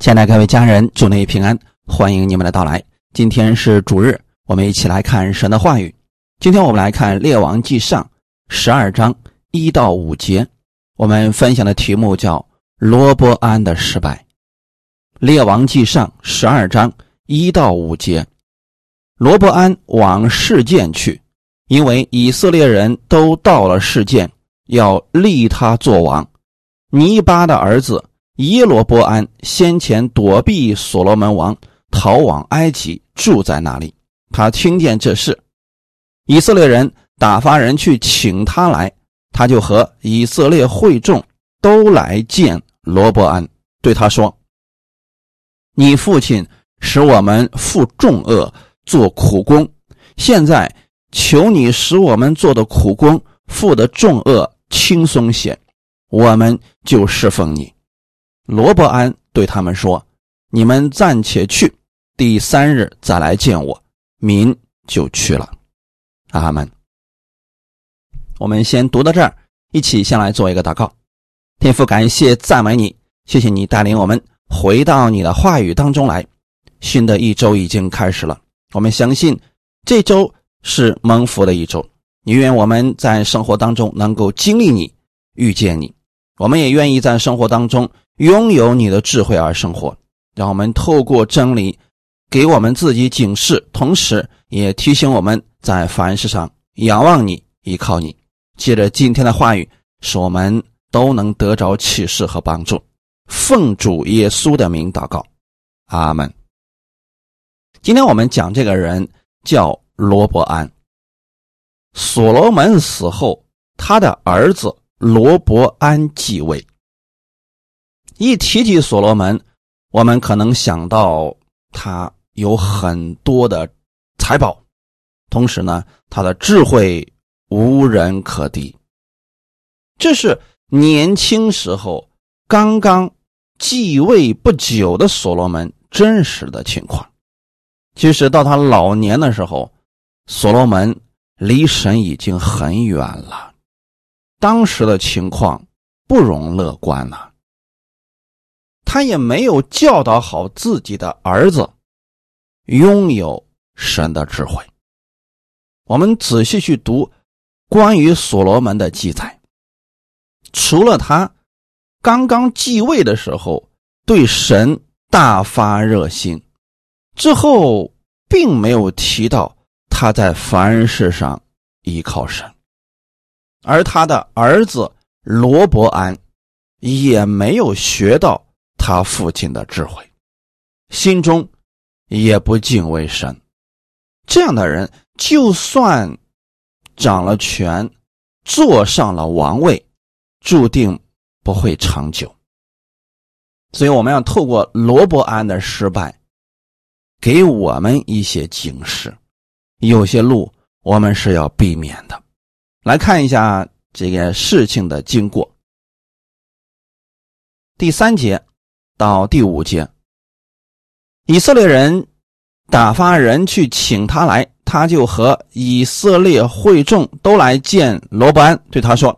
亲爱的各位家人，祝您平安，欢迎你们的到来。今天是主日，我们一起来看神的话语。今天我们来看《列王记上》十二章一到五节。我们分享的题目叫“罗伯安的失败”。《列王记上》十二章一到五节，罗伯安往事件去，因为以色列人都到了事件，要立他做王。尼巴的儿子。耶罗波安先前躲避所罗门王，逃往埃及，住在那里。他听见这事，以色列人打发人去请他来，他就和以色列会众都来见罗伯安，对他说：“你父亲使我们负重恶，做苦工，现在求你使我们做的苦工负的重恶轻松些，我们就侍奉你。”罗伯安对他们说：“你们暂且去，第三日再来见我。”民就去了。阿门。我们先读到这儿，一起先来做一个祷告。天父，感谢赞美你，谢谢你带领我们回到你的话语当中来。新的一周已经开始了，我们相信这周是蒙福的一周。你愿我们在生活当中能够经历你，遇见你。我们也愿意在生活当中。拥有你的智慧而生活，让我们透过真理给我们自己警示，同时也提醒我们在凡事上仰望你、依靠你。借着今天的话语，使我们都能得着启示和帮助。奉主耶稣的名祷告，阿门。今天我们讲这个人叫罗伯安。所罗门死后，他的儿子罗伯安继位。一提起所罗门，我们可能想到他有很多的财宝，同时呢，他的智慧无人可敌。这是年轻时候刚刚继位不久的所罗门真实的情况。其实到他老年的时候，所罗门离神已经很远了，当时的情况不容乐观了。他也没有教导好自己的儿子拥有神的智慧。我们仔细去读关于所罗门的记载，除了他刚刚继位的时候对神大发热心，之后并没有提到他在凡事上依靠神，而他的儿子罗伯安也没有学到。他父亲的智慧，心中也不敬畏神，这样的人就算掌了权，坐上了王位，注定不会长久。所以，我们要透过罗伯安的失败，给我们一些警示，有些路我们是要避免的。来看一下这个事情的经过，第三节。到第五节，以色列人打发人去请他来，他就和以色列会众都来见罗伯安，对他说：“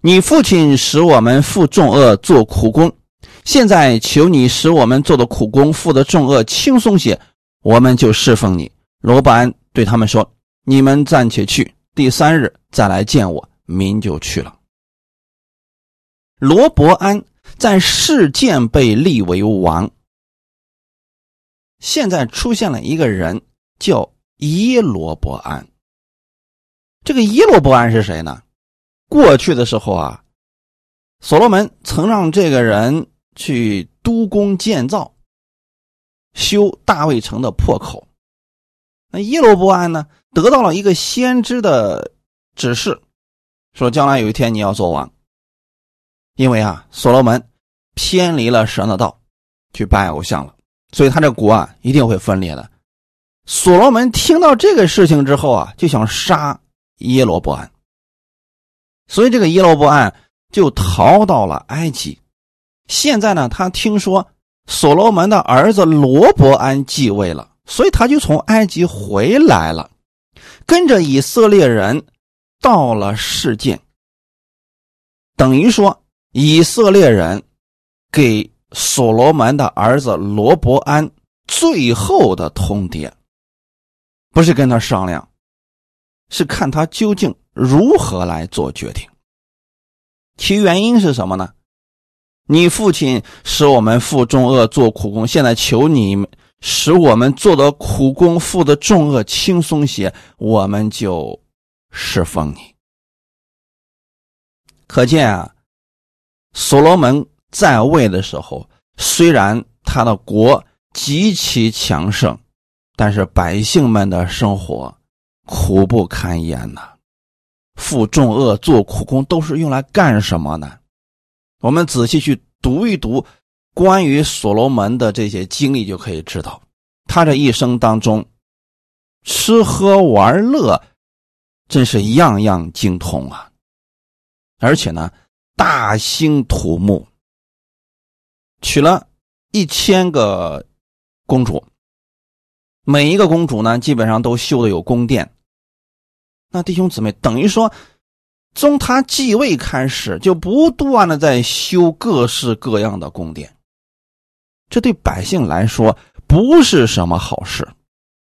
你父亲使我们负重恶做苦工，现在求你使我们做的苦工负的重恶轻松些，我们就侍奉你。”罗伯安对他们说：“你们暂且去，第三日再来见我。”民就去了。罗伯安。在事件被立为王，现在出现了一个人叫耶罗伯安。这个耶罗伯安是谁呢？过去的时候啊，所罗门曾让这个人去督工建造，修大卫城的破口。那耶罗伯安呢，得到了一个先知的指示，说将来有一天你要做王，因为啊，所罗门。偏离了神的道，去拜偶像了，所以他这国啊一定会分裂的。所罗门听到这个事情之后啊，就想杀耶罗伯安，所以这个耶罗伯安就逃到了埃及。现在呢，他听说所罗门的儿子罗伯安继位了，所以他就从埃及回来了，跟着以色列人到了世界，等于说以色列人。给所罗门的儿子罗伯安最后的通牒，不是跟他商量，是看他究竟如何来做决定。其原因是什么呢？你父亲使我们负重恶做苦工，现在求你使我们做的苦工负的重恶轻松些，我们就侍奉你。可见啊，所罗门在位的时候，虽然他的国极其强盛，但是百姓们的生活苦不堪言呐。负重恶做苦工都是用来干什么呢？我们仔细去读一读关于所罗门的这些经历，就可以知道，他这一生当中吃喝玩乐真是样样精通啊！而且呢，大兴土木，娶了一千个公主，每一个公主呢，基本上都修的有宫殿。那弟兄姊妹，等于说。从他继位开始，就不断的在修各式各样的宫殿，这对百姓来说不是什么好事。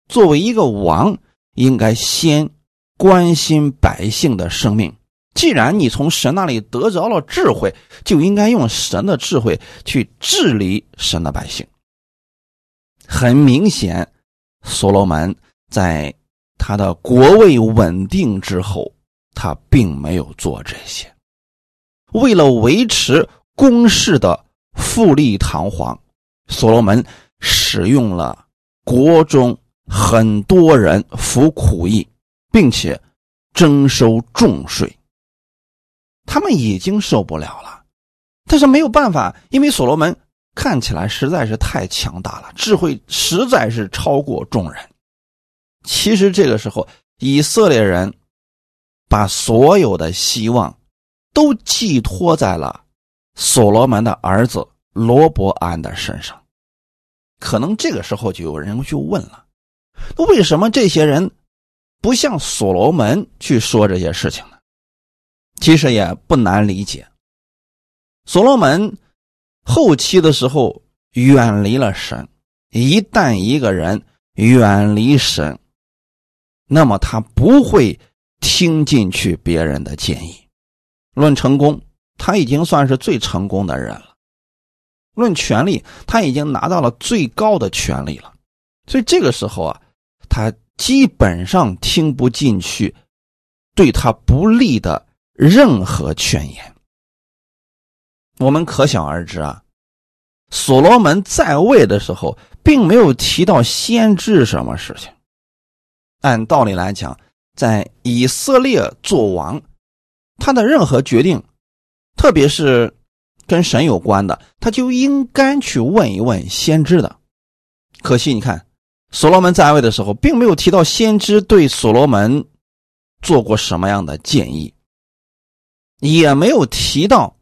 作为一个王，应该先关心百姓的生命。既然你从神那里得着了智慧，就应该用神的智慧去治理神的百姓。很明显，所罗门在他的国位稳定之后。他并没有做这些，为了维持宫室的富丽堂皇，所罗门使用了国中很多人服苦役，并且征收重税。他们已经受不了了，但是没有办法，因为所罗门看起来实在是太强大了，智慧实在是超过众人。其实这个时候，以色列人。把所有的希望都寄托在了所罗门的儿子罗伯安的身上，可能这个时候就有人去问了：那为什么这些人不向所罗门去说这些事情呢？其实也不难理解，所罗门后期的时候远离了神，一旦一个人远离神，那么他不会。听进去别人的建议，论成功，他已经算是最成功的人了；论权力，他已经拿到了最高的权力了。所以这个时候啊，他基本上听不进去对他不利的任何劝言。我们可想而知啊，所罗门在位的时候，并没有提到先知什么事情。按道理来讲，在以色列做王，他的任何决定，特别是跟神有关的，他就应该去问一问先知的。可惜你看，所罗门在位的时候，并没有提到先知对所罗门做过什么样的建议，也没有提到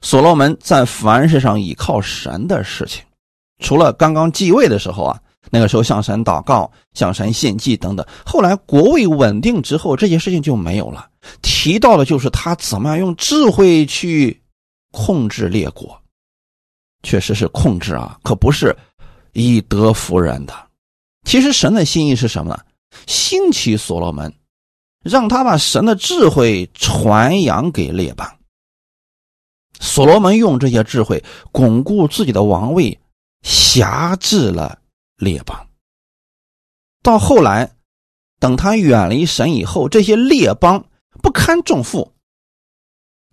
所罗门在凡事上依靠神的事情，除了刚刚继位的时候啊。那个时候向神祷告、向神献祭等等。后来国位稳定之后，这些事情就没有了。提到的就是他怎么样用智慧去控制列国，确实是控制啊，可不是以德服人的。其实神的心意是什么呢？兴起所罗门，让他把神的智慧传扬给列邦。所罗门用这些智慧巩固自己的王位，辖制了。列邦，到后来，等他远离神以后，这些列邦不堪重负，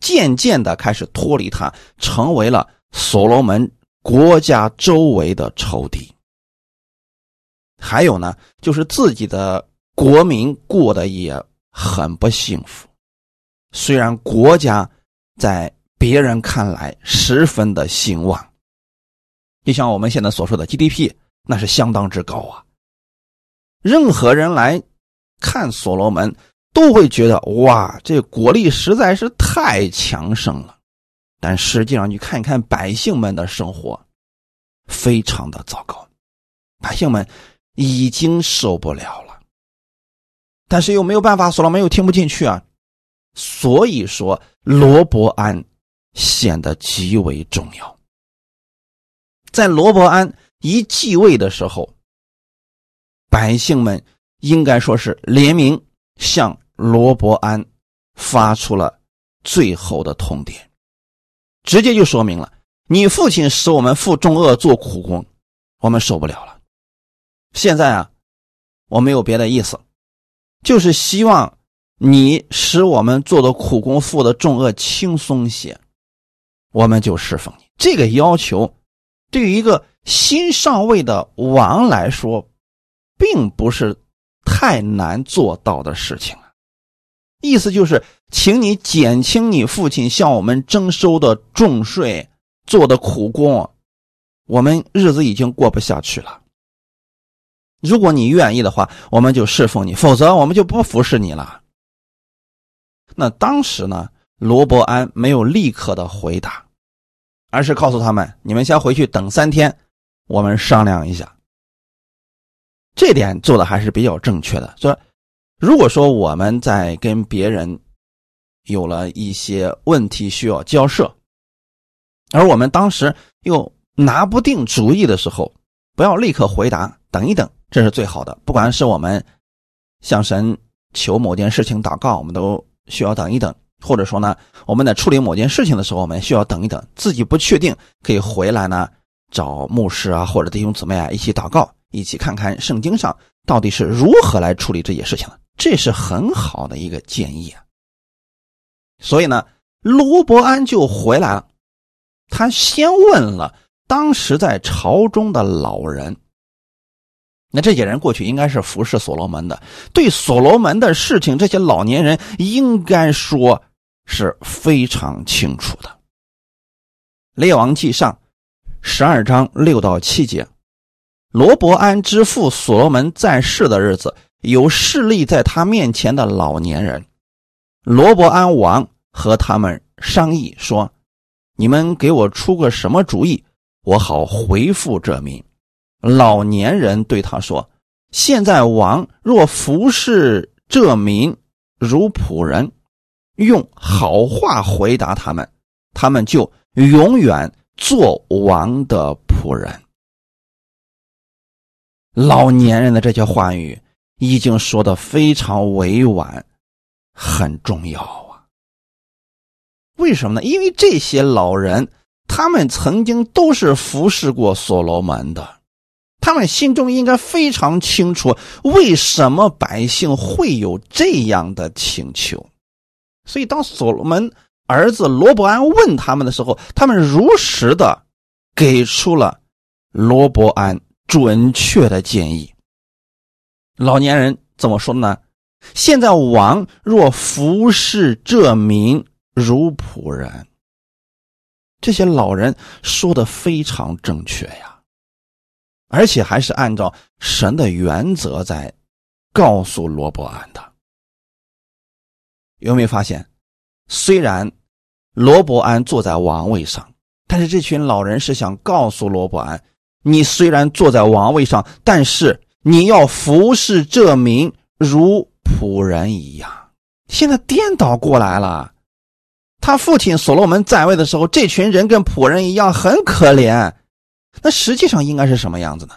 渐渐的开始脱离他，成为了所罗门国家周围的仇敌。还有呢，就是自己的国民过得也很不幸福，虽然国家在别人看来十分的兴旺，就像我们现在所说的 GDP。那是相当之高啊！任何人来看所罗门，都会觉得哇，这国力实在是太强盛了。但实际上，你看一看百姓们的生活，非常的糟糕，百姓们已经受不了了。但是又没有办法，所罗门又听不进去啊。所以说，罗伯安显得极为重要。在罗伯安一继位的时候，百姓们应该说是联名向罗伯安发出了最后的通牒，直接就说明了：你父亲使我们负重恶做苦工，我们受不了了。现在啊，我没有别的意思，就是希望你使我们做的苦工、负的重恶轻松些，我们就侍奉你。这个要求。对于一个新上位的王来说，并不是太难做到的事情啊。意思就是，请你减轻你父亲向我们征收的重税，做的苦工，我们日子已经过不下去了。如果你愿意的话，我们就侍奉你；否则，我们就不服侍你了。那当时呢，罗伯安没有立刻的回答。而是告诉他们：“你们先回去等三天，我们商量一下。”这点做的还是比较正确的。说，如果说我们在跟别人有了一些问题需要交涉，而我们当时又拿不定主意的时候，不要立刻回答，等一等，这是最好的。不管是我们向神求某件事情祷告，我们都需要等一等。或者说呢，我们在处理某件事情的时候，我们需要等一等，自己不确定，可以回来呢，找牧师啊或者弟兄姊妹啊一起祷告，一起看看圣经上到底是如何来处理这些事情的，这是很好的一个建议啊。所以呢，罗伯安就回来了，他先问了当时在朝中的老人。那这些人过去应该是服侍所罗门的，对所罗门的事情，这些老年人应该说。是非常清楚的。列王记上十二章六到七节，罗伯安之父所罗门在世的日子，有势力在他面前的老年人，罗伯安王和他们商议说：“你们给我出个什么主意，我好回复这民。”老年人对他说：“现在王若服侍这民如仆人。”用好话回答他们，他们就永远做王的仆人。老年人的这些话语已经说的非常委婉，很重要啊。为什么呢？因为这些老人，他们曾经都是服侍过所罗门的，他们心中应该非常清楚，为什么百姓会有这样的请求。所以，当所罗门儿子罗伯安问他们的时候，他们如实的给出了罗伯安准确的建议。老年人怎么说呢？现在王若服侍这民如仆人，这些老人说的非常正确呀，而且还是按照神的原则在告诉罗伯安的。有没有发现，虽然罗伯安坐在王位上，但是这群老人是想告诉罗伯安：你虽然坐在王位上，但是你要服侍这民如仆人一样。现在颠倒过来了，他父亲所罗门在位的时候，这群人跟仆人一样，很可怜。那实际上应该是什么样子呢？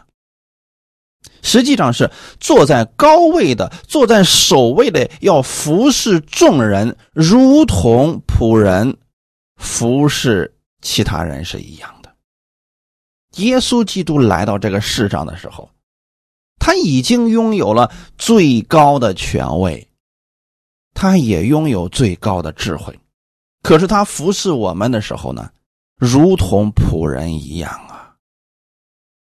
实际上是坐在高位的，坐在首位的，要服侍众人，如同仆人服侍其他人是一样的。耶稣基督来到这个世上的时候，他已经拥有了最高的权位，他也拥有最高的智慧，可是他服侍我们的时候呢，如同仆人一样。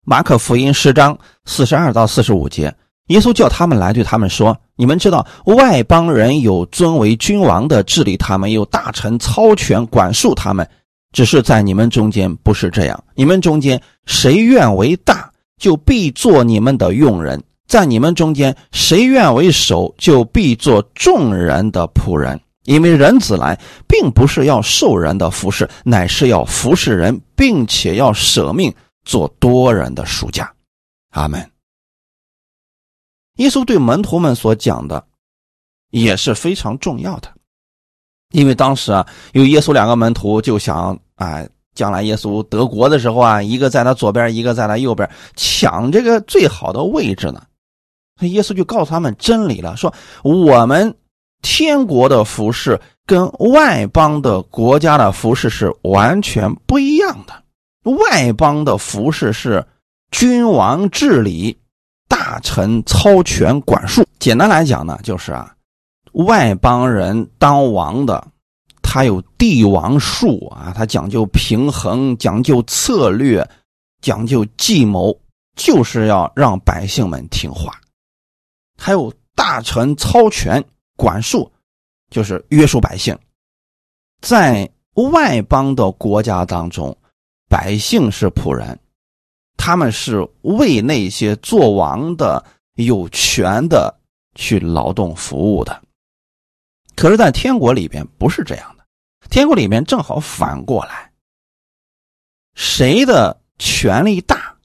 马可福音十章四十二到四十五节，耶稣叫他们来，对他们说：“你们知道，外邦人有尊为君王的治理他们，有大臣操权管束他们。只是在你们中间不是这样。你们中间谁愿为大，就必做你们的用人；在你们中间谁愿为首，就必做众人的仆人。因为人子来，并不是要受人的服侍，乃是要服侍人，并且要舍命。”做多人的暑假，阿门。耶稣对门徒们所讲的也是非常重要的，因为当时啊，有耶稣两个门徒就想啊将来耶稣得国的时候啊，一个在他左边，一个在他右边，抢这个最好的位置呢。耶稣就告诉他们真理了，说我们天国的服饰跟外邦的国家的服饰是完全不一样的。外邦的服饰是君王治理，大臣操权管束。简单来讲呢，就是啊，外邦人当王的，他有帝王术啊，他讲究平衡，讲究策略，讲究计谋，就是要让百姓们听话。还有大臣操权管束，就是约束百姓。在外邦的国家当中，百姓是仆人，他们是为那些做王的有权的去劳动服务的。可是，在天国里边不是这样的，天国里面正好反过来，谁的权力大，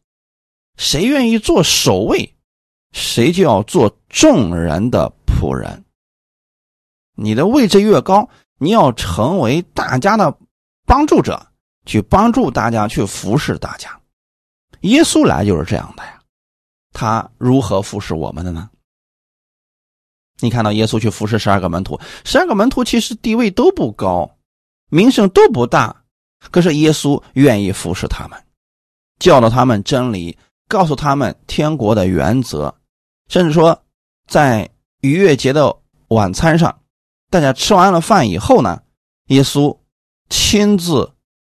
谁愿意做守卫。谁就要做众人的仆人。你的位置越高，你要成为大家的帮助者，去帮助大家，去服侍大家。耶稣来就是这样的呀，他如何服侍我们的呢？你看到耶稣去服侍十二个门徒，十二个门徒其实地位都不高，名声都不大，可是耶稣愿意服侍他们，教导他们真理，告诉他们天国的原则。甚至说，在逾越节的晚餐上，大家吃完了饭以后呢，耶稣亲自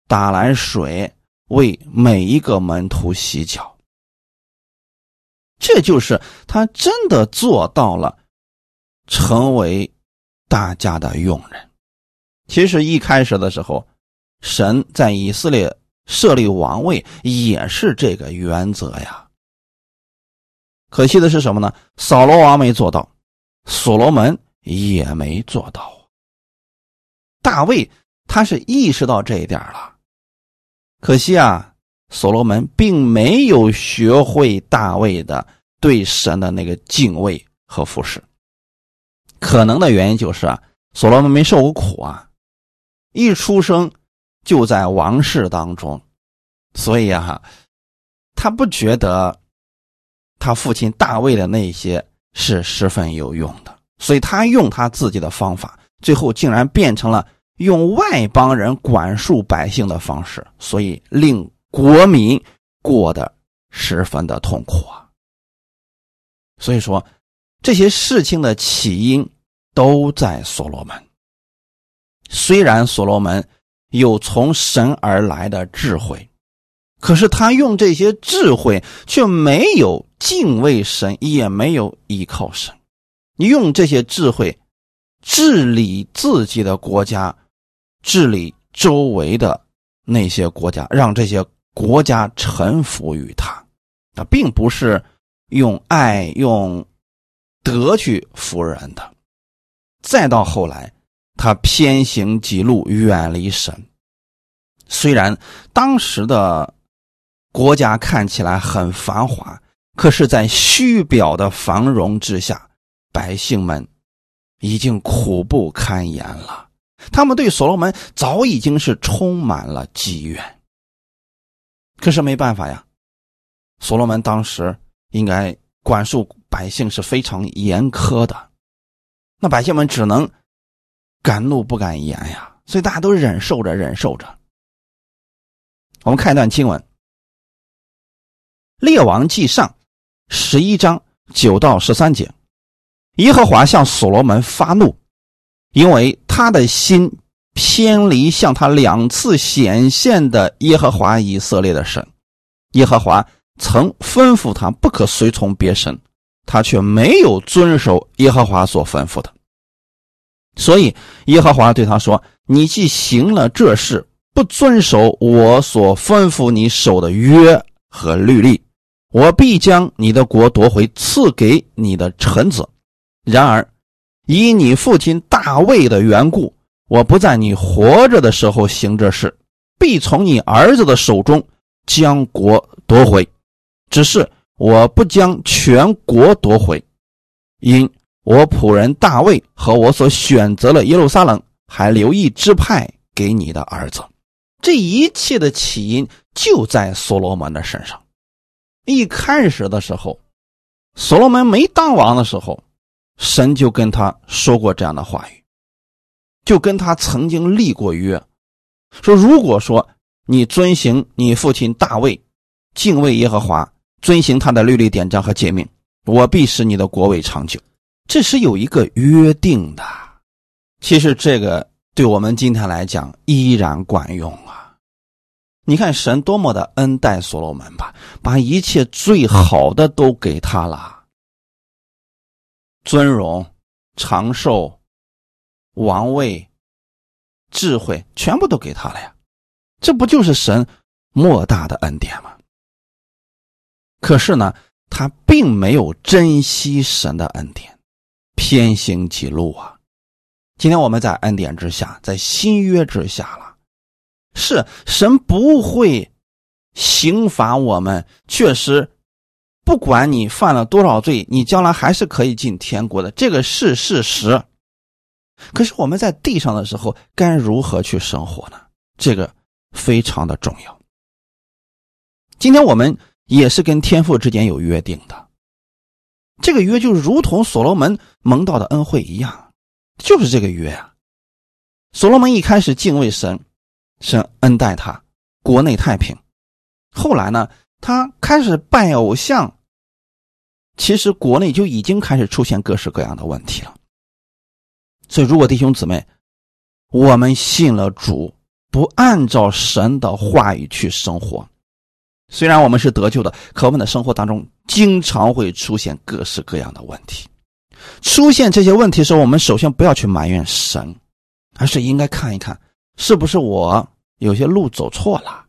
打来水为每一个门徒洗脚。这就是他真的做到了，成为大家的佣人。其实一开始的时候，神在以色列设立王位也是这个原则呀。可惜的是什么呢？扫罗王没做到，所罗门也没做到。大卫他是意识到这一点了，可惜啊，所罗门并没有学会大卫的对神的那个敬畏和服侍。可能的原因就是啊，所罗门没受过苦啊，一出生就在王室当中，所以啊，他不觉得。他父亲大卫的那些是十分有用的，所以他用他自己的方法，最后竟然变成了用外邦人管束百姓的方式，所以令国民过得十分的痛苦啊。所以说，这些事情的起因都在所罗门。虽然所罗门有从神而来的智慧。可是他用这些智慧，却没有敬畏神，也没有依靠神。你用这些智慧治理自己的国家，治理周围的那些国家，让这些国家臣服于他，他，并不是用爱、用德去服人的。再到后来，他偏行己路，远离神。虽然当时的。国家看起来很繁华，可是，在虚表的繁荣之下，百姓们已经苦不堪言了。他们对所罗门早已经是充满了积怨。可是没办法呀，所罗门当时应该管束百姓是非常严苛的，那百姓们只能敢怒不敢言呀，所以大家都忍受着，忍受着。我们看一段经文。列王记上十一章九到十三节，耶和华向所罗门发怒，因为他的心偏离向他两次显现的耶和华以色列的神。耶和华曾吩咐他不可随从别神，他却没有遵守耶和华所吩咐的。所以耶和华对他说：“你既行了这事，不遵守我所吩咐你守的约和律例。”我必将你的国夺回，赐给你的臣子。然而，以你父亲大卫的缘故，我不在你活着的时候行这事，必从你儿子的手中将国夺回。只是我不将全国夺回，因我仆人大卫和我所选择了耶路撒冷，还留一支派给你的儿子。这一切的起因就在所罗门的身上。一开始的时候，所罗门没当王的时候，神就跟他说过这样的话语，就跟他曾经立过约，说如果说你遵行你父亲大卫，敬畏耶和华，遵行他的律例典章和诫命，我必使你的国位长久。这是有一个约定的。其实这个对我们今天来讲依然管用啊！你看神多么的恩待所罗门吧，把一切最好的都给他了，尊荣、长寿、王位、智慧，全部都给他了呀！这不就是神莫大的恩典吗？可是呢，他并没有珍惜神的恩典，偏行己路啊！今天我们在恩典之下，在新约之下了，是神不会刑罚我们。确实，不管你犯了多少罪，你将来还是可以进天国的，这个是事实。可是我们在地上的时候，该如何去生活呢？这个非常的重要。今天我们也是跟天父之间有约定的，这个约就如同所罗门蒙到的恩惠一样。就是这个约啊！所罗门一开始敬畏神，神恩待他，国内太平。后来呢，他开始拜偶像，其实国内就已经开始出现各式各样的问题了。所以，如果弟兄姊妹，我们信了主，不按照神的话语去生活，虽然我们是得救的，可我们的生活当中经常会出现各式各样的问题。出现这些问题时候，我们首先不要去埋怨神，而是应该看一看是不是我有些路走错了，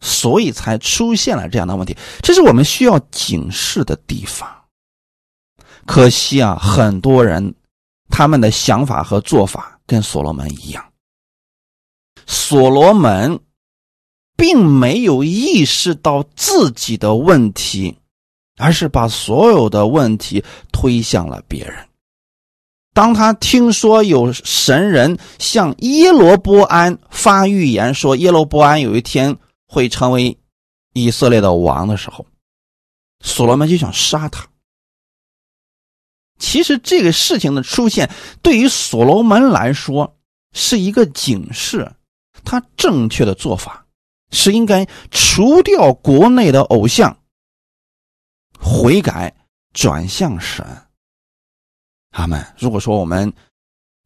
所以才出现了这样的问题。这是我们需要警示的地方。可惜啊，很多人他们的想法和做法跟所罗门一样，所罗门并没有意识到自己的问题。而是把所有的问题推向了别人。当他听说有神人向耶罗波安发预言，说耶罗波安有一天会成为以色列的王的时候，所罗门就想杀他。其实这个事情的出现，对于所罗门来说是一个警示，他正确的做法是应该除掉国内的偶像。悔改，转向神。阿门。如果说我们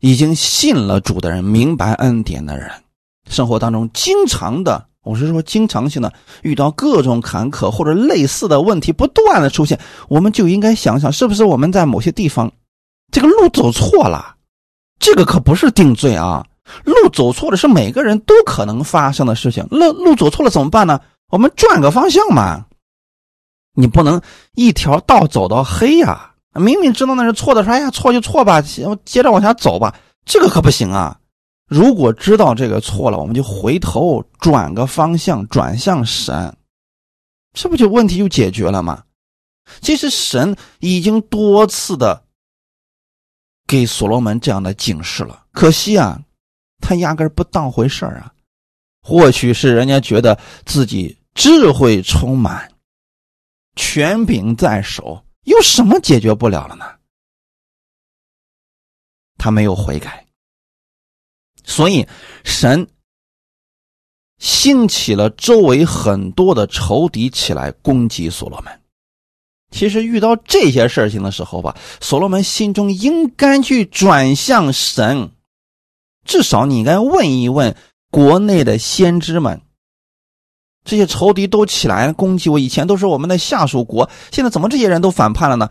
已经信了主的人，明白恩典的人，生活当中经常的，我是说经常性的遇到各种坎坷或者类似的问题不断的出现，我们就应该想想，是不是我们在某些地方这个路走错了？这个可不是定罪啊，路走错了是每个人都可能发生的事情。路路走错了怎么办呢？我们转个方向嘛。你不能一条道走到黑呀！明明知道那是错的，说哎呀错就错吧，接着往下走吧，这个可不行啊！如果知道这个错了，我们就回头转个方向，转向神，这不就问题就解决了吗？其实神已经多次的给所罗门这样的警示了，可惜啊，他压根不当回事儿啊！或许是人家觉得自己智慧充满。权柄在手，有什么解决不了了呢？他没有悔改，所以神兴起了周围很多的仇敌起来攻击所罗门。其实遇到这些事情的时候吧，所罗门心中应该去转向神，至少你应该问一问国内的先知们。这些仇敌都起来攻击我，以前都是我们的下属国，现在怎么这些人都反叛了呢？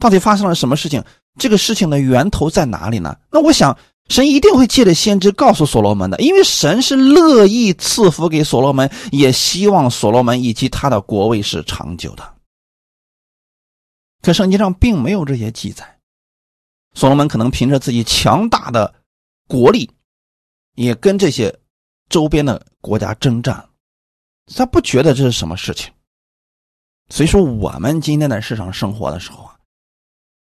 到底发生了什么事情？这个事情的源头在哪里呢？那我想，神一定会借着先知告诉所罗门的，因为神是乐意赐福给所罗门，也希望所罗门以及他的国位是长久的。可圣经上并没有这些记载，所罗门可能凭着自己强大的国力，也跟这些周边的国家征战。他不觉得这是什么事情，所以说我们今天在世上生活的时候啊，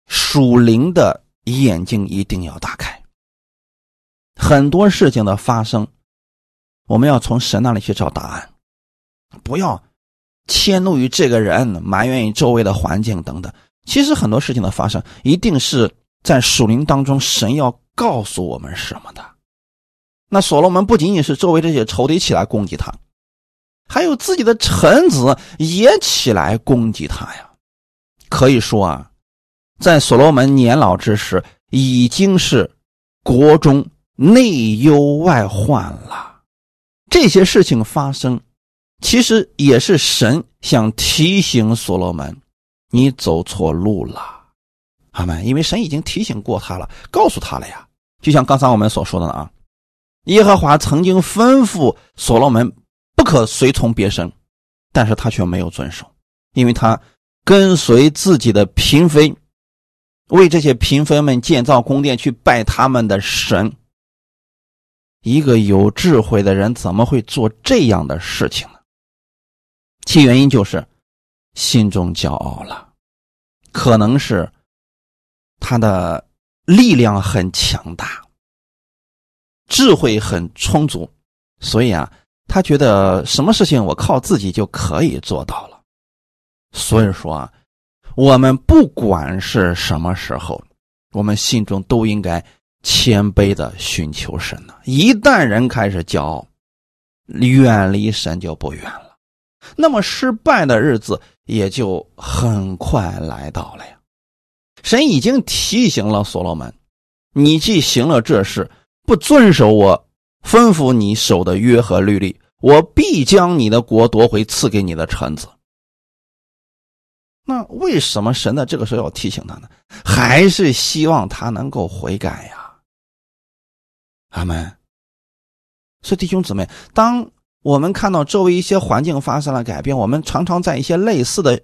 属灵的眼睛一定要打开。很多事情的发生，我们要从神那里去找答案，不要迁怒于这个人，埋怨于周围的环境等等。其实很多事情的发生，一定是在属灵当中，神要告诉我们什么的。那所罗门不仅仅是周围这些仇敌起来攻击他，还有自己的臣子也起来攻击他呀。可以说啊，在所罗门年老之时，已经是国中内忧外患了。这些事情发生，其实也是神想提醒所罗门。你走错路了，阿门。因为神已经提醒过他了，告诉他了呀。就像刚才我们所说的啊，耶和华曾经吩咐所罗门不可随从别神，但是他却没有遵守，因为他跟随自己的嫔妃，为这些嫔妃们建造宫殿，去拜他们的神。一个有智慧的人怎么会做这样的事情呢？其原因就是。心中骄傲了，可能是他的力量很强大，智慧很充足，所以啊，他觉得什么事情我靠自己就可以做到了。所以说啊，我们不管是什么时候，我们心中都应该谦卑的寻求神呢。一旦人开始骄傲，远离神就不远了。那么失败的日子。也就很快来到了呀。神已经提醒了所罗门：“你既行了这事，不遵守我吩咐你守的约和律例，我必将你的国夺回，赐给你的臣子。”那为什么神在这个时候要提醒他呢？还是希望他能够悔改呀？阿门。所以弟兄姊妹，当。我们看到周围一些环境发生了改变，我们常常在一些类似的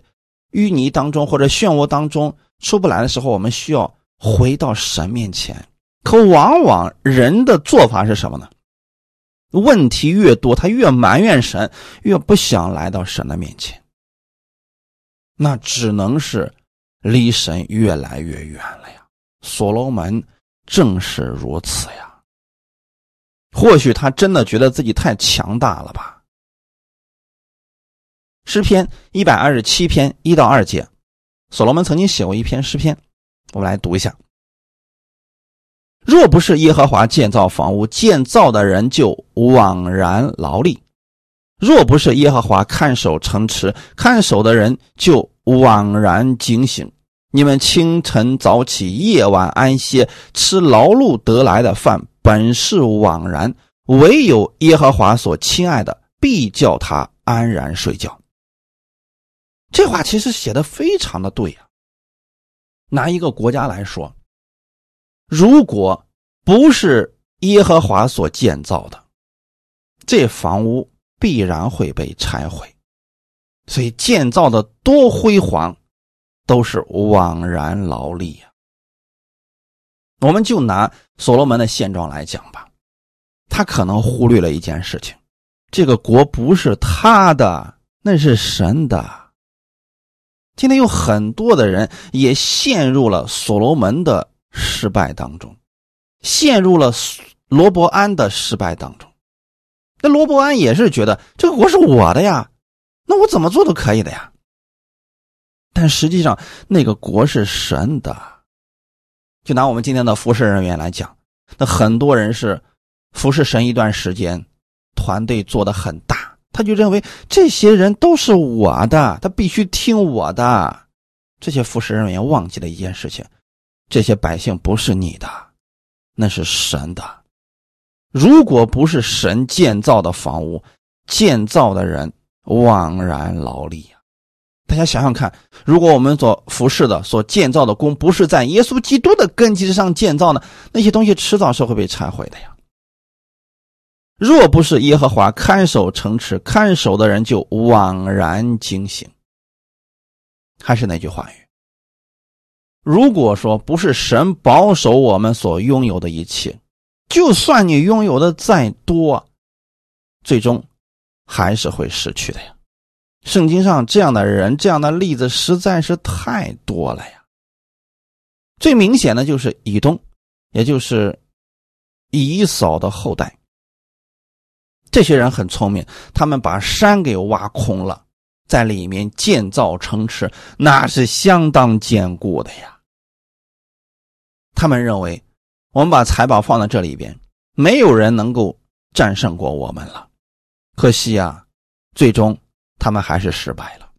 淤泥当中或者漩涡当中出不来的时候，我们需要回到神面前。可往往人的做法是什么呢？问题越多，他越埋怨神，越不想来到神的面前。那只能是离神越来越远了呀。所罗门正是如此呀。或许他真的觉得自己太强大了吧？诗篇一百二十七篇一到二节，所罗门曾经写过一篇诗篇，我们来读一下：若不是耶和华建造房屋，建造的人就枉然劳力；若不是耶和华看守城池，看守的人就枉然警醒。你们清晨早起，夜晚安歇，吃劳碌得来的饭。本是枉然，唯有耶和华所亲爱的，必叫他安然睡觉。这话其实写的非常的对呀。拿一个国家来说，如果不是耶和华所建造的，这房屋必然会被拆毁。所以建造的多辉煌，都是枉然劳力呀。我们就拿所罗门的现状来讲吧，他可能忽略了一件事情：这个国不是他的，那是神的。今天有很多的人也陷入了所罗门的失败当中，陷入了罗伯安的失败当中。那罗伯安也是觉得这个国是我的呀，那我怎么做都可以的呀。但实际上，那个国是神的。就拿我们今天的服侍人员来讲，那很多人是服侍神一段时间，团队做的很大，他就认为这些人都是我的，他必须听我的。这些服侍人员忘记了一件事情：这些百姓不是你的，那是神的。如果不是神建造的房屋，建造的人枉然劳力。大家想想看，如果我们所服侍的、所建造的宫不是在耶稣基督的根基之上建造呢？那些东西迟早是会被拆毁的呀。若不是耶和华看守城池，看守的人就枉然惊醒。还是那句话语：如果说不是神保守我们所拥有的一切，就算你拥有的再多，最终还是会失去的呀。圣经上这样的人、这样的例子实在是太多了呀。最明显的就是以东，也就是以扫的后代。这些人很聪明，他们把山给挖空了，在里面建造城池，那是相当坚固的呀。他们认为，我们把财宝放在这里边，没有人能够战胜过我们了。可惜啊，最终他们还是失败了，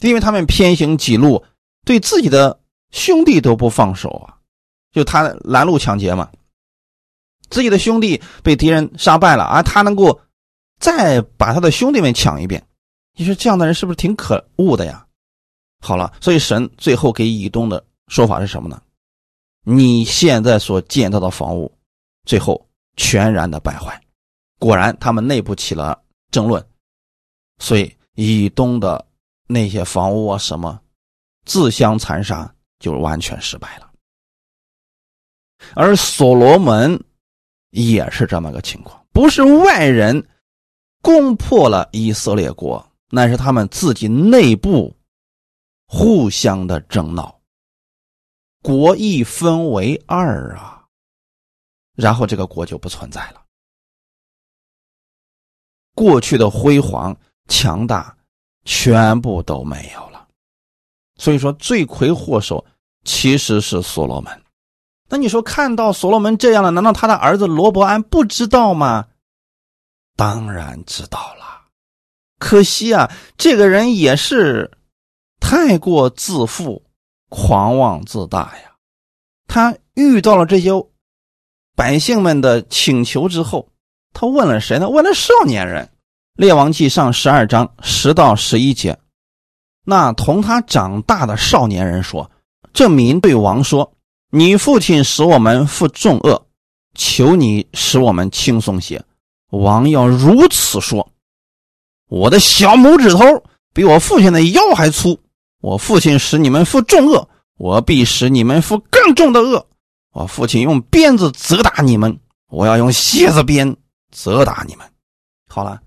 因为他们偏行己路，对自己的兄弟都不放手啊。就他拦路抢劫嘛，自己的兄弟被敌人杀败了，而他能够再把他的兄弟们抢一遍。你说这样的人是不是挺可恶的呀？好了，所以神最后给以东的说法是什么呢？你现在所建造的房屋，最后全然的败坏。果然，他们内部起了争论，所以以东的那些房屋啊，什么自相残杀，就完全失败了。而所罗门也是这么个情况，不是外人攻破了以色列国，那是他们自己内部互相的争闹。国一分为二啊，然后这个国就不存在了。过去的辉煌强大全部都没有了，所以说罪魁祸首其实是所罗门。那你说看到所罗门这样了，难道他的儿子罗伯安不知道吗？当然知道了，可惜啊，这个人也是太过自负。狂妄自大呀！他遇到了这些百姓们的请求之后，他问了谁呢？问了少年人。列王记上十二章十到十一节，那同他长大的少年人说：“这民对王说，你父亲使我们负重恶，求你使我们轻松些。王要如此说，我的小拇指头比我父亲的腰还粗。”我父亲使你们负重恶，我必使你们负更重的恶。我父亲用鞭子责打你们，我要用蝎子鞭责打你们。好了，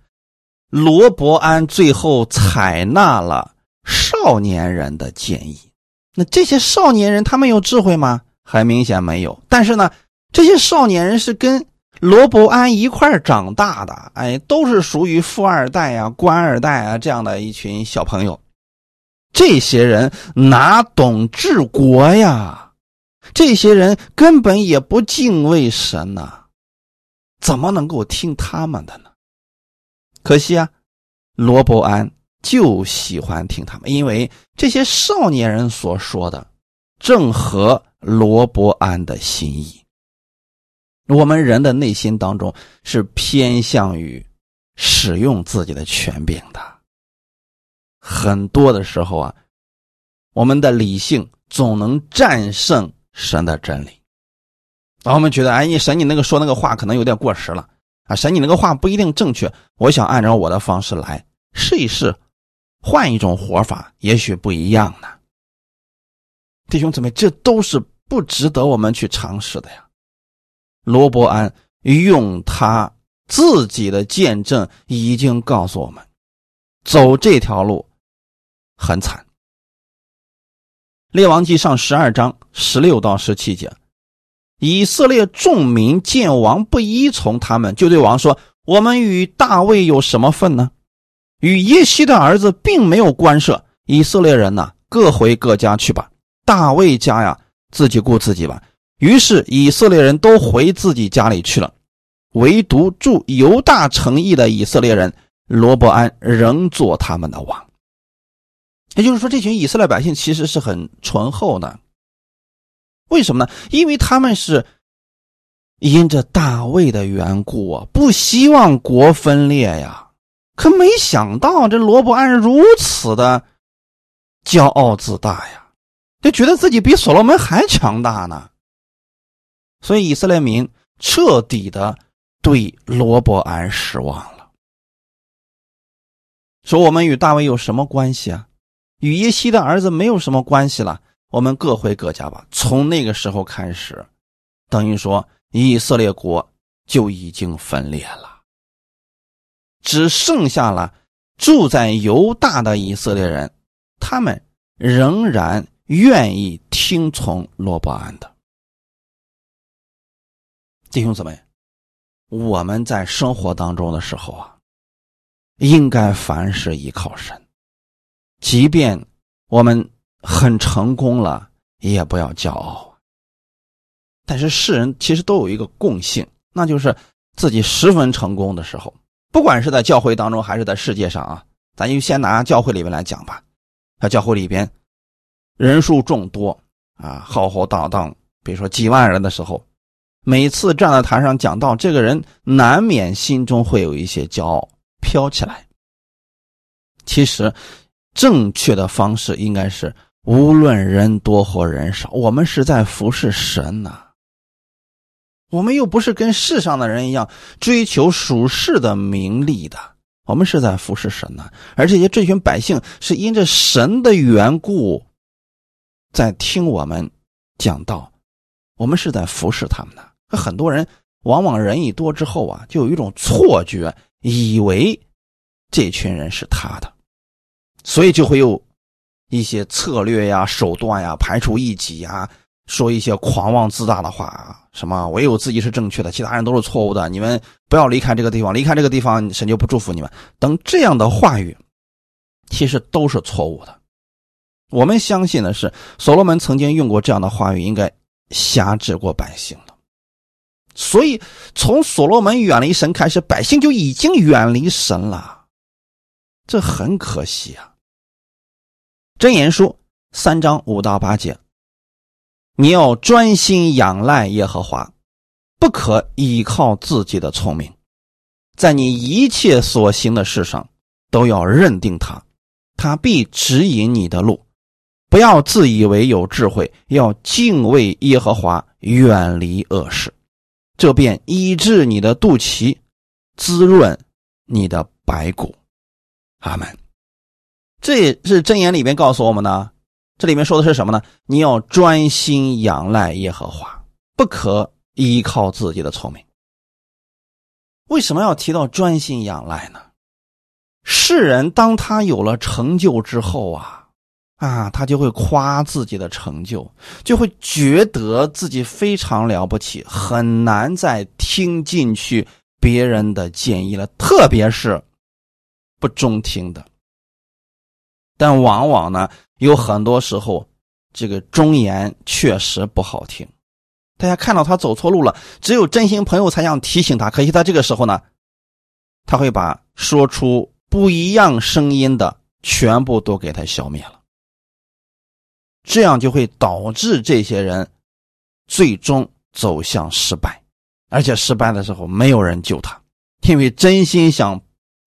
罗伯安最后采纳了少年人的建议。那这些少年人他们有智慧吗？很明显没有。但是呢，这些少年人是跟罗伯安一块长大的，哎，都是属于富二代啊、官二代啊这样的一群小朋友。这些人哪懂治国呀？这些人根本也不敬畏神呐，怎么能够听他们的呢？可惜啊，罗伯安就喜欢听他们，因为这些少年人所说的正合罗伯安的心意。我们人的内心当中是偏向于使用自己的权柄的。很多的时候啊，我们的理性总能战胜神的真理。然后我们觉得，哎，你神你那个说那个话可能有点过时了啊，神你那个话不一定正确。我想按照我的方式来试一试，换一种活法，也许不一样呢。弟兄姊妹，这都是不值得我们去尝试的呀。罗伯安用他自己的见证已经告诉我们，走这条路。很惨。列王记上十二章十六到十七节，以色列众民见王不依从他们，就对王说：“我们与大卫有什么份呢？与耶西的儿子并没有关涉。以色列人呐，各回各家去吧。大卫家呀，自己顾自己吧。”于是以色列人都回自己家里去了，唯独住犹大城邑的以色列人罗伯安仍做他们的王。也就是说，这群以色列百姓其实是很醇厚的。为什么呢？因为他们是因着大卫的缘故啊，不希望国分裂呀。可没想到，这罗伯安如此的骄傲自大呀，就觉得自己比所罗门还强大呢。所以以色列民彻底的对罗伯安失望了，说：“我们与大卫有什么关系啊？”与耶西的儿子没有什么关系了，我们各回各家吧。从那个时候开始，等于说以色列国就已经分裂了，只剩下了住在犹大的以色列人，他们仍然愿意听从罗伯安的弟兄姊妹。我们在生活当中的时候啊，应该凡事依靠神，即便我们很成功了，也不要骄傲。但是世人其实都有一个共性，那就是自己十分成功的时候，不管是在教会当中还是在世界上啊，咱就先拿教会里面来讲吧。在教会里边，人数众多啊，浩浩荡荡，比如说几万人的时候。每次站在台上讲道，这个人难免心中会有一些骄傲飘起来。其实，正确的方式应该是，无论人多或人少，我们是在服侍神呐。我们又不是跟世上的人一样追求属世的名利的，我们是在服侍神呐。而这些这群百姓是因着神的缘故，在听我们讲道，我们是在服侍他们的。很多人往往人一多之后啊，就有一种错觉，以为这群人是他的，所以就会有一些策略呀、手段呀、排除异己呀，说一些狂妄自大的话，什么唯有自己是正确的，其他人都是错误的，你们不要离开这个地方，离开这个地方神就不祝福你们。等这样的话语，其实都是错误的。我们相信的是，所罗门曾经用过这样的话语，应该辖制过百姓的。所以，从所罗门远离神开始，百姓就已经远离神了，这很可惜啊。真言书三章五到八节，你要专心仰赖耶和华，不可依靠自己的聪明，在你一切所行的事上都要认定他，他必指引你的路。不要自以为有智慧，要敬畏耶和华，远离恶事。这便医治你的肚脐，滋润你的白骨。阿门。这也是箴言里面告诉我们的。这里面说的是什么呢？你要专心仰赖耶和华，不可依靠自己的聪明。为什么要提到专心仰赖呢？世人当他有了成就之后啊。啊，他就会夸自己的成就，就会觉得自己非常了不起，很难再听进去别人的建议了，特别是不中听的。但往往呢，有很多时候，这个忠言确实不好听。大家看到他走错路了，只有真心朋友才想提醒他。可惜他这个时候呢，他会把说出不一样声音的全部都给他消灭了。这样就会导致这些人最终走向失败，而且失败的时候没有人救他，因为真心想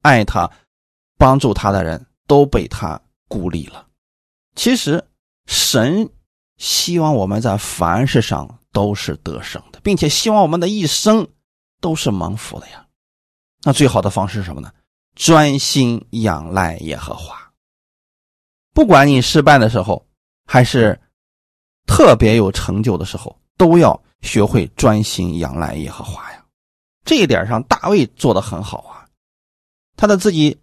爱他、帮助他的人都被他孤立了。其实，神希望我们在凡事上都是得胜的，并且希望我们的一生都是蒙福的呀。那最好的方式是什么呢？专心仰赖耶和华，不管你失败的时候。还是特别有成就的时候，都要学会专心仰赖耶和华呀。这一点上，大卫做的很好啊。他在自己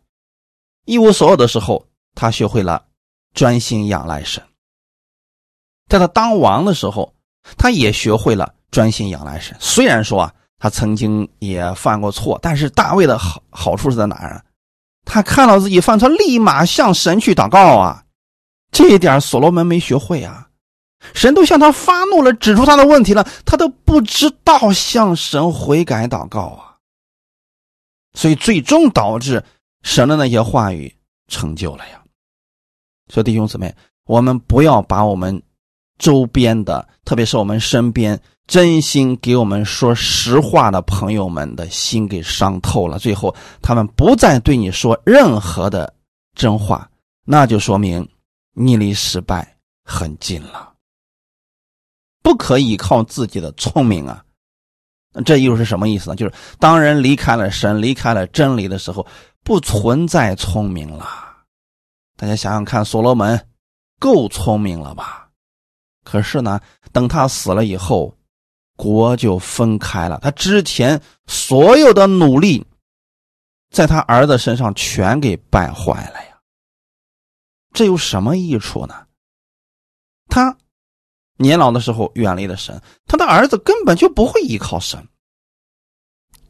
一无所有的时候，他学会了专心仰赖神。在他当王的时候，他也学会了专心仰赖神。虽然说啊，他曾经也犯过错，但是大卫的好好处是在哪儿啊？他看到自己犯错，立马向神去祷告啊。这一点所罗门没学会啊！神都向他发怒了，指出他的问题了，他都不知道向神悔改祷告啊！所以最终导致神的那些话语成就了呀。所以弟兄姊妹，我们不要把我们周边的，特别是我们身边真心给我们说实话的朋友们的心给伤透了，最后他们不再对你说任何的真话，那就说明。你离失败很近了，不可以靠自己的聪明啊！这又是什么意思呢？就是当人离开了神、离开了真理的时候，不存在聪明了。大家想想看，所罗门够聪明了吧？可是呢，等他死了以后，国就分开了。他之前所有的努力，在他儿子身上全给败坏了呀。这有什么益处呢？他年老的时候远离了神，他的儿子根本就不会依靠神。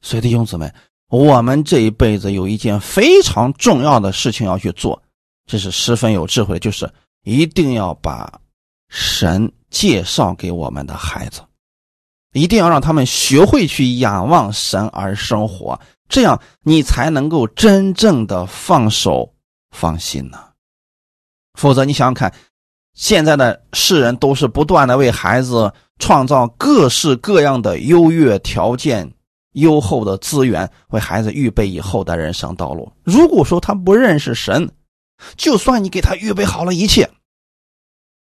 所以弟兄姊妹，我们这一辈子有一件非常重要的事情要去做，这是十分有智慧，就是一定要把神介绍给我们的孩子，一定要让他们学会去仰望神而生活，这样你才能够真正的放手放心呢。否则，你想想看，现在的世人都是不断的为孩子创造各式各样的优越条件。优厚的资源为孩子预备以后的人生道路。如果说他不认识神，就算你给他预备好了一切，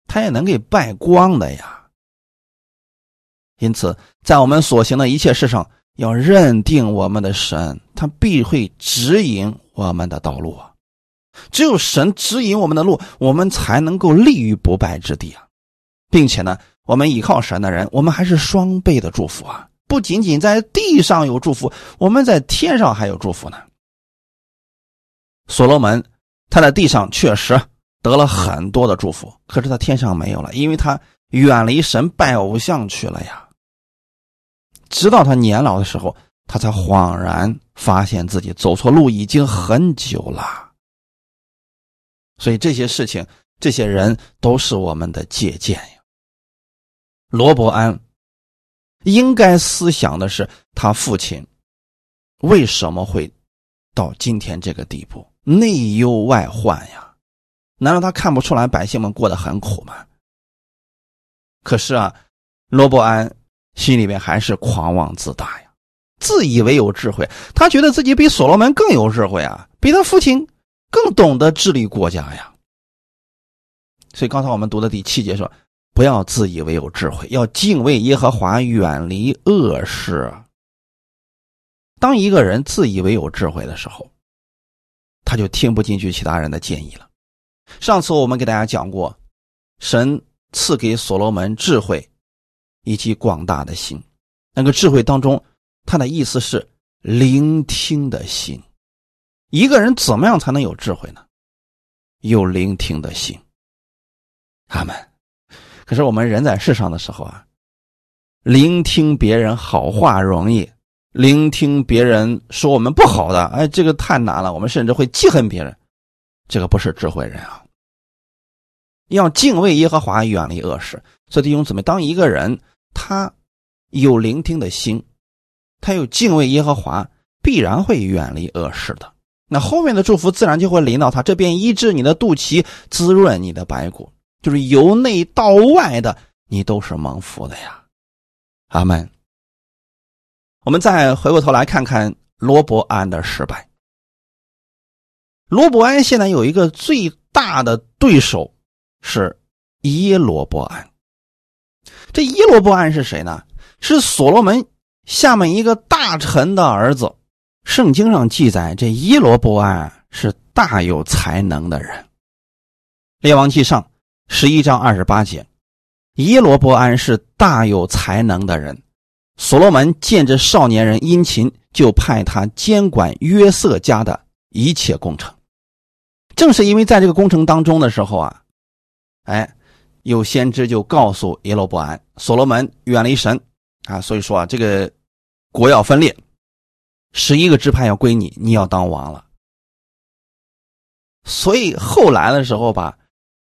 他也能给败光的呀。因此，在我们所行的一切事上，要认定我们的神，他必会指引我们的道路啊。只有神指引我们的路，我们才能够立于不败之地啊，并且呢，我们依靠神的人，我们还是双倍的祝福啊。不仅仅在地上有祝福，我们在天上还有祝福呢。所罗门他在地上确实得了很多的祝福，可是他天上没有了，因为他远离神拜偶像去了呀。直到他年老的时候，他才恍然发现自己走错路已经很久了。所以这些事情、这些人都是我们的借鉴呀。罗伯安。应该思想的是，他父亲为什么会到今天这个地步，内忧外患呀？难道他看不出来百姓们过得很苦吗？可是啊，罗伯安心里面还是狂妄自大呀，自以为有智慧，他觉得自己比所罗门更有智慧啊，比他父亲更懂得治理国家呀。所以刚才我们读的第七节说。不要自以为有智慧，要敬畏耶和华，远离恶事。当一个人自以为有智慧的时候，他就听不进去其他人的建议了。上次我们给大家讲过，神赐给所罗门智慧以及广大的心。那个智慧当中，他的意思是聆听的心。一个人怎么样才能有智慧呢？有聆听的心。阿门。可是我们人在世上的时候啊，聆听别人好话容易，聆听别人说我们不好的，哎，这个太难了。我们甚至会记恨别人，这个不是智慧人啊。要敬畏耶和华，远离恶事。所以弟兄姊妹，当一个人他有聆听的心，他有敬畏耶和华，必然会远离恶事的。那后面的祝福自然就会临到他，这便医治你的肚脐，滋润你的白骨。就是由内到外的，你都是蒙福的呀，阿门。我们再回过头来看看罗伯安的失败。罗伯安现在有一个最大的对手是耶罗伯安。这耶罗伯安是谁呢？是所罗门下面一个大臣的儿子。圣经上记载，这耶罗伯安是大有才能的人。列王记上。十一章二十八节，耶罗伯安是大有才能的人。所罗门见这少年人殷勤，就派他监管约瑟家的一切工程。正是因为在这个工程当中的时候啊，哎，有先知就告诉耶罗伯安，所罗门远离神啊，所以说啊，这个国要分裂，十一个支派要归你，你要当王了。所以后来的时候吧。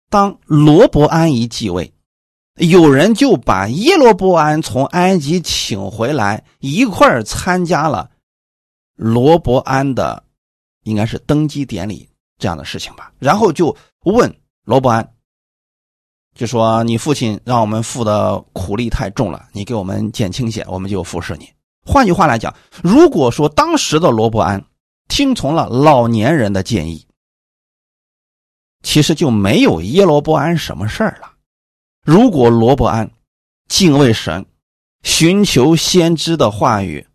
当罗伯安一继位，有人就把耶罗伯安从埃及请回来，一块儿参加了罗伯安的，应该是登基典礼这样的事情吧。然后就问罗伯安，就说：“你父亲让我们负的苦力太重了，你给我们减轻些，我们就服侍你。”换句话来讲，如果说当时的罗伯安听从了老年人的建议，其实就没有耶罗伯安什么事儿了。如果罗伯安敬畏神，寻求先知的话语，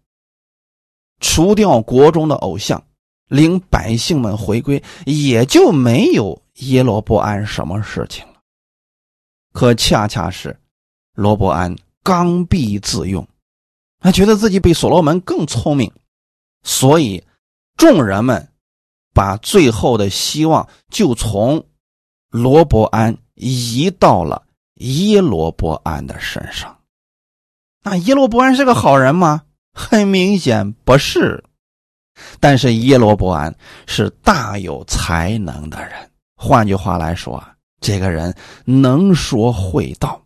除掉国中的偶像，领百姓们回归，也就没有耶罗伯安什么事情了。可恰恰是罗伯安刚愎自用，他觉得自己比所罗门更聪明，所以众人们。把最后的希望就从罗伯安移到了耶罗伯安的身上。那耶罗伯安是个好人吗？很明显不是。但是耶罗伯安是大有才能的人，换句话来说啊，这个人能说会道，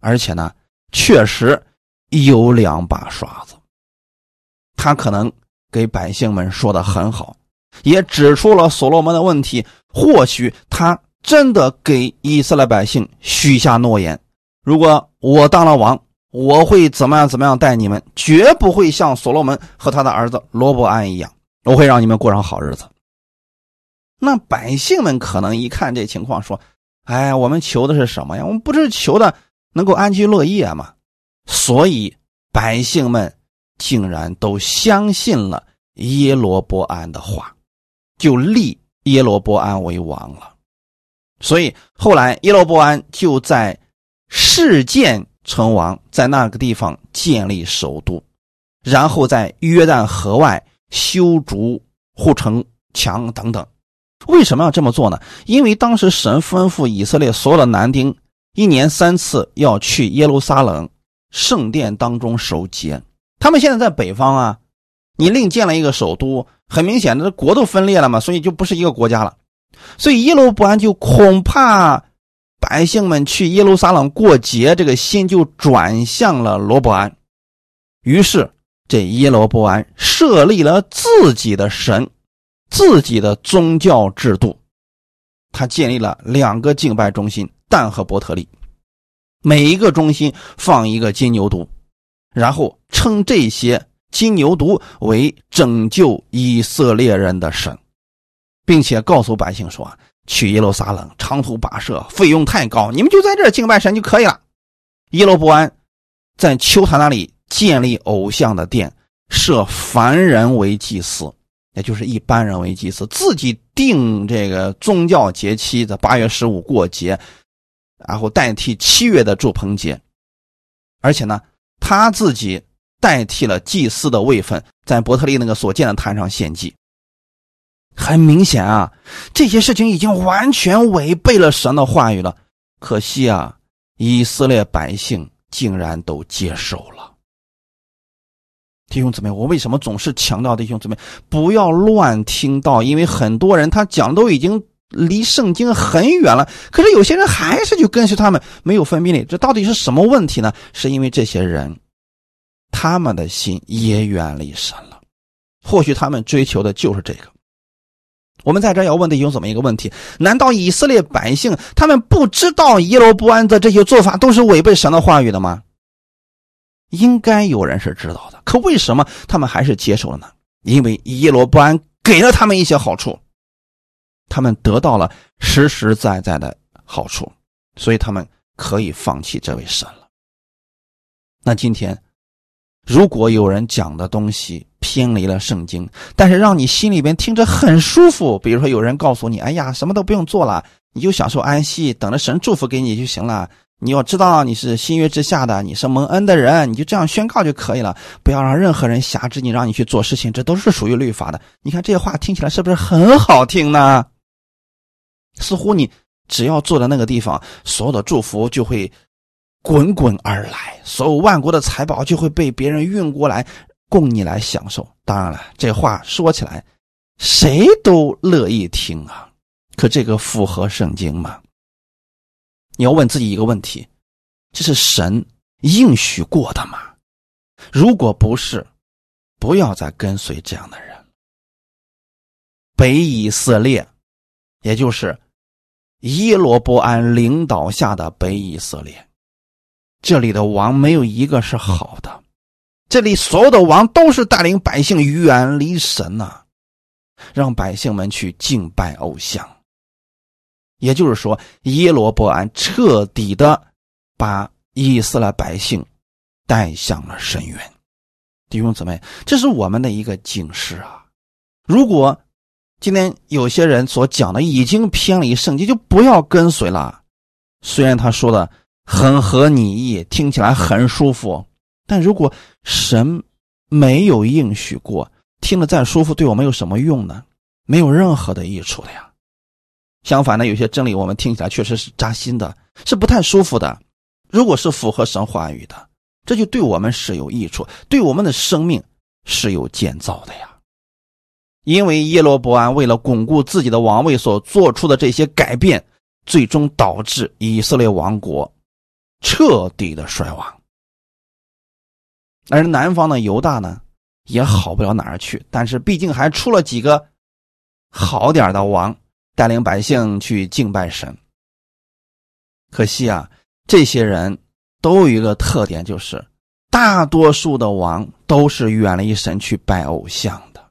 而且呢，确实有两把刷子。他可能给百姓们说的很好，也指出了所罗门的问题。或许他真的给以色列百姓许下诺言：如果我当了王，我会怎么样怎么样待你们，绝不会像所罗门和他的儿子罗伯安一样。我会让你们过上好日子。那百姓们可能一看这情况，说：“哎，我们求的是什么呀？我们不是求的能够安居乐业吗？”所以百姓们竟然都相信了耶罗伯安的话，就立耶罗伯安为王了。所以后来耶罗伯安就在事件成王，在那个地方建立首都，然后在约旦河外。修筑护城墙等等，为什么要这么做呢？因为当时神吩咐以色列所有的男丁，一年三次要去耶路撒冷圣殿当中守节。他们现在在北方啊，你另建了一个首都，很明显的国都分裂了嘛，所以就不是一个国家了。所以耶路伯安就恐怕百姓们去耶路撒冷过节，这个心就转向了罗伯安，于是。这耶罗伯安设立了自己的神，自己的宗教制度。他建立了两个敬拜中心，但和伯特利，每一个中心放一个金牛犊，然后称这些金牛犊为拯救以色列人的神，并且告诉百姓说：去耶路撒冷长途跋涉，费用太高，你们就在这敬拜神就可以了。耶罗伯安在丘坛那里。建立偶像的殿，设凡人为祭司，也就是一般人为祭司，自己定这个宗教节期，在八月十五过节，然后代替七月的祝棚节，而且呢，他自己代替了祭司的位分，在伯特利那个所建的坛上献祭。很明显啊，这些事情已经完全违背了神的话语了。可惜啊，以色列百姓竟然都接受了。弟兄姊妹，我为什么总是强调弟兄姊妹不要乱听到？因为很多人他讲都已经离圣经很远了，可是有些人还是就跟随他们，没有分辨力。这到底是什么问题呢？是因为这些人他们的心也远离神了。或许他们追求的就是这个。我们在这要问弟兄怎么一个问题？难道以色列百姓他们不知道耶罗波安的这些做法都是违背神的话语的吗？应该有人是知道的，可为什么他们还是接受了呢？因为耶罗波安给了他们一些好处，他们得到了实实在在的好处，所以他们可以放弃这位神了。那今天，如果有人讲的东西偏离了圣经，但是让你心里边听着很舒服，比如说有人告诉你：“哎呀，什么都不用做了，你就享受安息，等着神祝福给你就行了。”你要知道你是新约之下的，你是蒙恩的人，你就这样宣告就可以了，不要让任何人辖制你，让你去做事情，这都是属于律法的。你看这些话听起来是不是很好听呢？似乎你只要坐在那个地方，所有的祝福就会滚滚而来，所有万国的财宝就会被别人运过来供你来享受。当然了，这话说起来谁都乐意听啊，可这个符合圣经吗？你要问自己一个问题：这是神应许过的吗？如果不是，不要再跟随这样的人。北以色列，也就是耶罗波安领导下的北以色列，这里的王没有一个是好的，这里所有的王都是带领百姓远离神呐，让百姓们去敬拜偶像。也就是说，耶罗伯安彻底的把以色列百姓带向了深渊。弟兄姊妹，这是我们的一个警示啊！如果今天有些人所讲的已经偏离圣经，就不要跟随了。虽然他说的很合你意，听起来很舒服，但如果神没有应许过，听了再舒服，对我们有什么用呢？没有任何的益处的呀。相反呢，有些真理我们听起来确实是扎心的，是不太舒服的。如果是符合神话语的，这就对我们是有益处，对我们的生命是有建造的呀。因为耶罗伯安为了巩固自己的王位所做出的这些改变，最终导致以色列王国彻底的衰亡。而南方的犹大呢，也好不了哪儿去。但是毕竟还出了几个好点的王，带领百姓去敬拜神。可惜啊，这些人都有一个特点，就是大多数的王都是远离神去拜偶像的。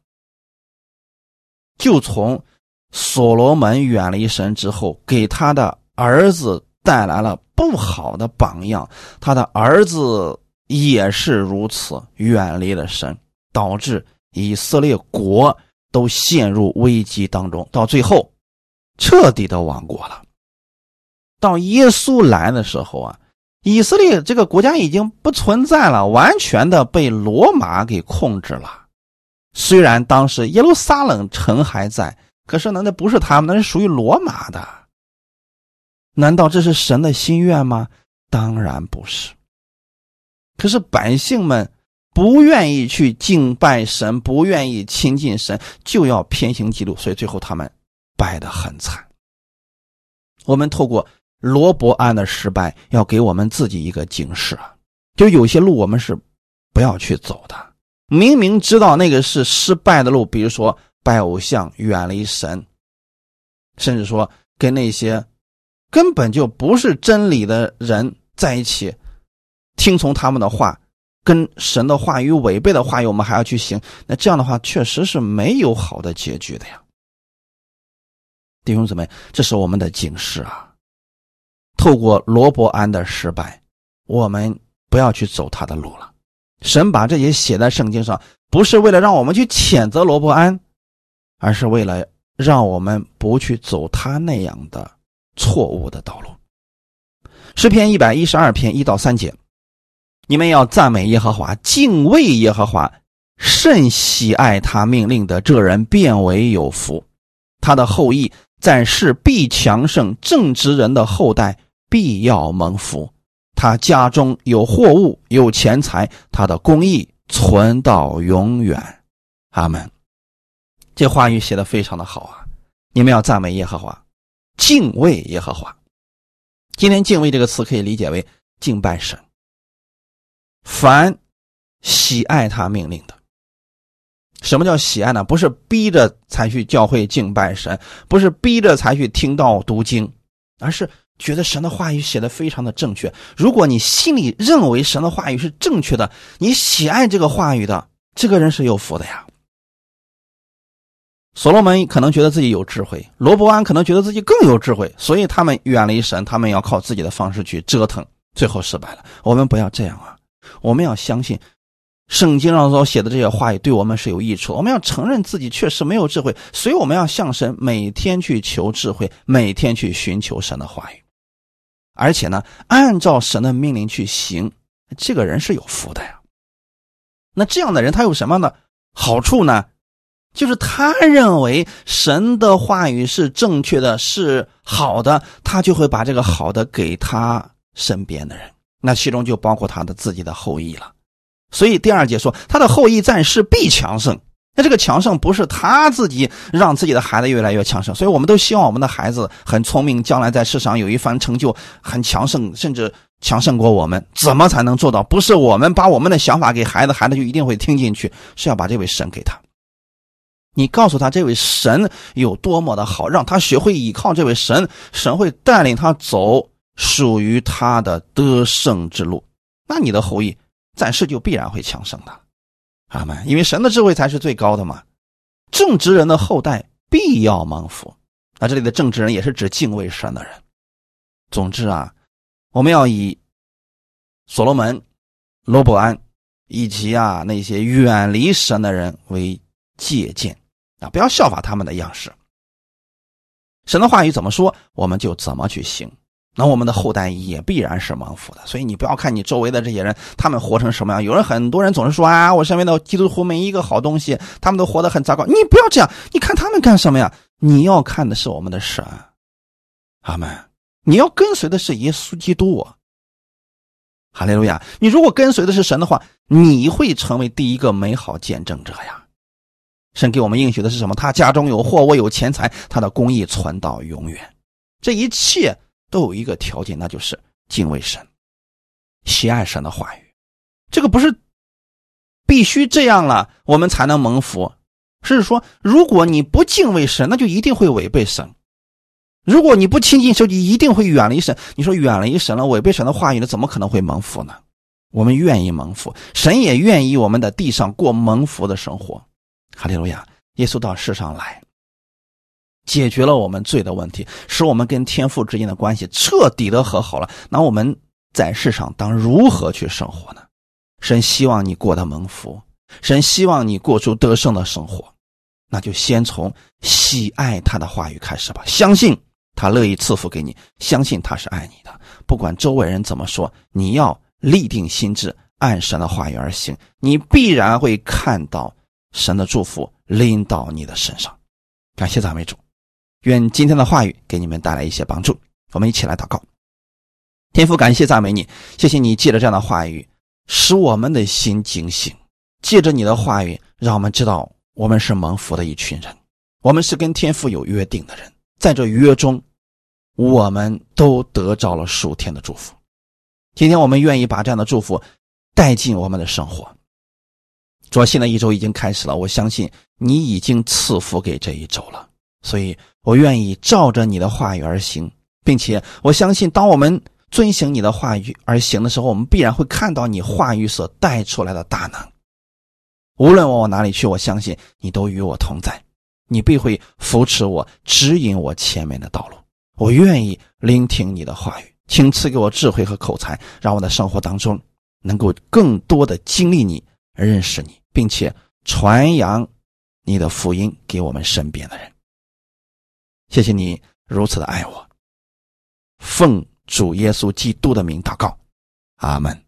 就从所罗门远离神之后，给他的儿子带来了不好的榜样。他的儿子也是如此，远离了神，导致以色列国都陷入危机当中，到最后彻底的亡国了。到耶稣来的时候啊，以色列这个国家已经不存在了，完全的被罗马给控制了。虽然当时耶路撒冷城还在，可是呢，那不是他们，那是属于罗马的。难道这是神的心愿吗？当然不是。可是百姓们不愿意去敬拜神，不愿意亲近神，就要偏行记录，所以最后他们败得很惨。我们透过罗伯安的失败，要给我们自己一个警示啊，就有些路我们是不要去走的。明明知道那个是失败的路，比如说拜偶像、远离神，甚至说跟那些根本就不是真理的人在一起，听从他们的话，跟神的话语违背的话语，我们还要去行。那这样的话，确实是没有好的结局的呀，弟兄姊妹，这是我们的警示啊！透过罗伯安的失败，我们不要去走他的路了。神把这些写在圣经上，不是为了让我们去谴责罗伯安，而是为了让我们不去走他那样的错误的道路。诗篇一百一十二篇一到三节，你们要赞美耶和华，敬畏耶和华，甚喜爱他命令的这人变为有福，他的后裔在世必强盛，正直人的后代必要蒙福。他家中有货物，有钱财，他的公义存到永远。阿门。这话语写的非常的好啊！你们要赞美耶和华，敬畏耶和华。今天“敬畏”这个词可以理解为敬拜神。凡喜爱他命令的，什么叫喜爱呢？不是逼着才去教会敬拜神，不是逼着才去听到读经，而是。觉得神的话语写的非常的正确。如果你心里认为神的话语是正确的，你喜爱这个话语的，这个人是有福的呀。所罗门可能觉得自己有智慧，罗伯安可能觉得自己更有智慧，所以他们远离神，他们要靠自己的方式去折腾，最后失败了。我们不要这样啊！我们要相信。圣经上所写的这些话语对我们是有益处。我们要承认自己确实没有智慧，所以我们要向神每天去求智慧，每天去寻求神的话语，而且呢，按照神的命令去行。这个人是有福的呀。那这样的人他有什么呢好处呢？就是他认为神的话语是正确的，是好的，他就会把这个好的给他身边的人，那其中就包括他的自己的后裔了。所以第二节说，他的后裔在世必强盛。那这个强盛不是他自己让自己的孩子越来越强盛，所以我们都希望我们的孩子很聪明，将来在世上有一番成就，很强盛，甚至强盛过我们。怎么才能做到？不是我们把我们的想法给孩子，孩子就一定会听进去，是要把这位神给他。你告诉他这位神有多么的好，让他学会依靠这位神，神会带领他走属于他的得胜之路。那你的后裔。暂时就必然会强盛的，阿门。因为神的智慧才是最高的嘛。正直人的后代必要蒙福。那这里的正直人也是指敬畏神的人。总之啊，我们要以所罗门、罗伯安以及啊那些远离神的人为借鉴啊，不要效法他们的样式。神的话语怎么说，我们就怎么去行。那我们的后代也必然是蒙福的，所以你不要看你周围的这些人，他们活成什么样。有人很多人总是说啊，我身边的基督徒没一个好东西，他们都活得很糟糕。你不要这样，你看他们干什么呀？你要看的是我们的神，阿门。你要跟随的是耶稣基督，哈利路亚。你如果跟随的是神的话，你会成为第一个美好见证者呀。神给我们应许的是什么？他家中有货，我有钱财，他的公义存到永远。这一切都有一个条件，那就是敬畏神，喜爱神的话语。这个不是必须这样了，我们才能蒙福。是说，如果你不敬畏神，那就一定会违背神；如果你不亲近神，就一定会远离神。你说远离神了，违背神的话语，那怎么可能会蒙福呢？我们愿意蒙福，神也愿意我们在地上过蒙福的生活。哈利路亚！耶稣到世上来，解决了我们罪的问题，使我们跟天父之间的关系彻底的和好了。那我们在世上当如何去生活呢？神希望你过得蒙福，神希望你过出得胜的生活，那就先从喜爱他的话语开始吧。相信他乐意赐福给你，相信他是爱你的，不管周围人怎么说，你要立定心智，按神的话语而行，你必然会看到。神的祝福临到你的身上，感谢赞美主，愿今天的话语给你们带来一些帮助。我们一起来祷告，天父，感谢赞美你，谢谢你借着这样的话语，使我们的心警醒；借着你的话语，让我们知道我们是蒙福的一群人，我们是跟天父有约定的人，在这约中，我们都得着了属天的祝福。今天我们愿意把这样的祝福带进我们的生活。说新的一周已经开始了，我相信你已经赐福给这一周了，所以我愿意照着你的话语而行，并且我相信，当我们遵行你的话语而行的时候，我们必然会看到你话语所带出来的大能。无论我往哪里去，我相信你都与我同在，你必会扶持我，指引我前面的道路。我愿意聆听你的话语，请赐给我智慧和口才，让我的生活当中能够更多的经历你，认识你。并且传扬你的福音给我们身边的人。谢谢你如此的爱我，奉主耶稣基督的名祷告，阿门。